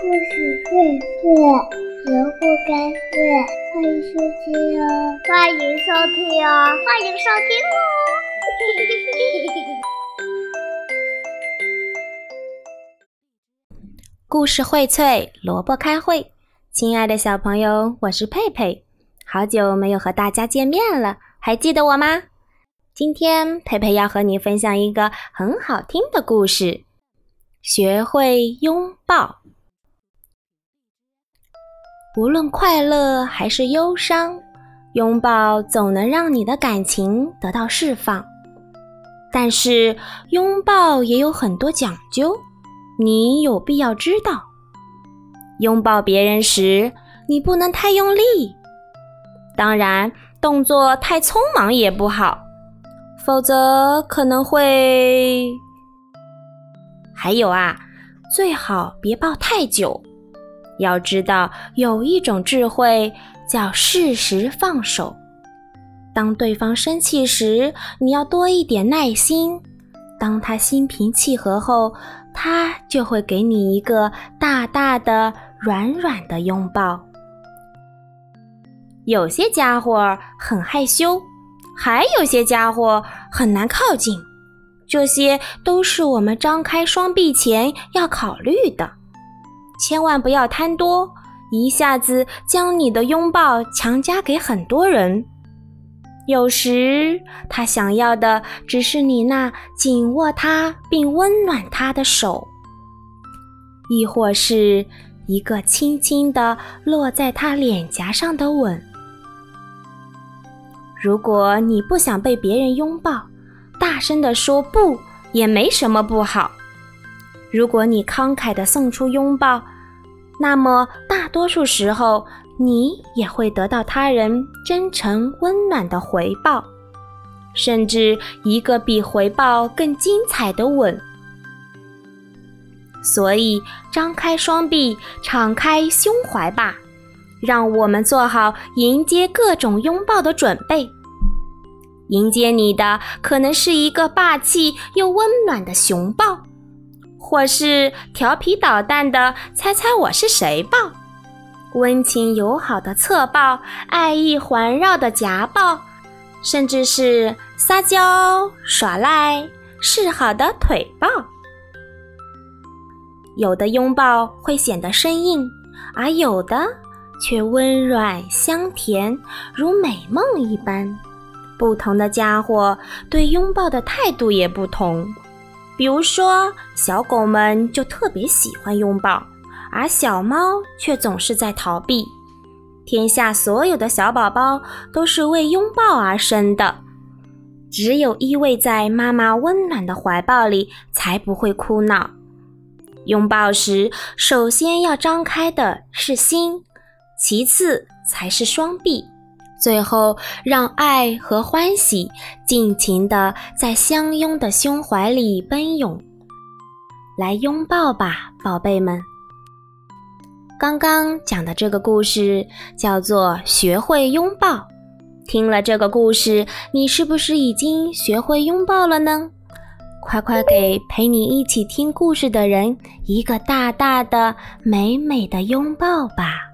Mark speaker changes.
Speaker 1: 故事荟萃，萝卜开会，欢迎收听哦！
Speaker 2: 欢迎收听哦！欢迎收听哦！
Speaker 3: 故事荟萃，萝卜开会。亲爱的小朋友，我是佩佩，好久没有和大家见面了，还记得我吗？今天佩佩要和你分享一个很好听的故事，学会拥抱。无论快乐还是忧伤，拥抱总能让你的感情得到释放。但是，拥抱也有很多讲究，你有必要知道。拥抱别人时，你不能太用力，当然，动作太匆忙也不好，否则可能会……还有啊，最好别抱太久。要知道，有一种智慧叫适时放手。当对方生气时，你要多一点耐心；当他心平气和后，他就会给你一个大大的、软软的拥抱。有些家伙很害羞，还有些家伙很难靠近，这些都是我们张开双臂前要考虑的。千万不要贪多，一下子将你的拥抱强加给很多人。有时他想要的只是你那紧握他并温暖他的手，亦或是一个轻轻的落在他脸颊上的吻。如果你不想被别人拥抱，大声的说不也没什么不好。如果你慷慨地送出拥抱，那么大多数时候你也会得到他人真诚温暖的回报，甚至一个比回报更精彩的吻。所以，张开双臂，敞开胸怀吧，让我们做好迎接各种拥抱的准备。迎接你的可能是一个霸气又温暖的熊抱。或是调皮捣蛋的猜猜我是谁抱，温情友好的侧抱，爱意环绕的夹抱，甚至是撒娇耍赖示好的腿抱。有的拥抱会显得生硬，而有的却温软香甜，如美梦一般。不同的家伙对拥抱的态度也不同。比如说，小狗们就特别喜欢拥抱，而小猫却总是在逃避。天下所有的小宝宝都是为拥抱而生的，只有依偎在妈妈温暖的怀抱里，才不会哭闹。拥抱时，首先要张开的是心，其次才是双臂。最后，让爱和欢喜尽情地在相拥的胸怀里奔涌。来拥抱吧，宝贝们！刚刚讲的这个故事叫做《学会拥抱》。听了这个故事，你是不是已经学会拥抱了呢？快快给陪你一起听故事的人一个大大的、美美的拥抱吧！